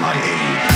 my aid.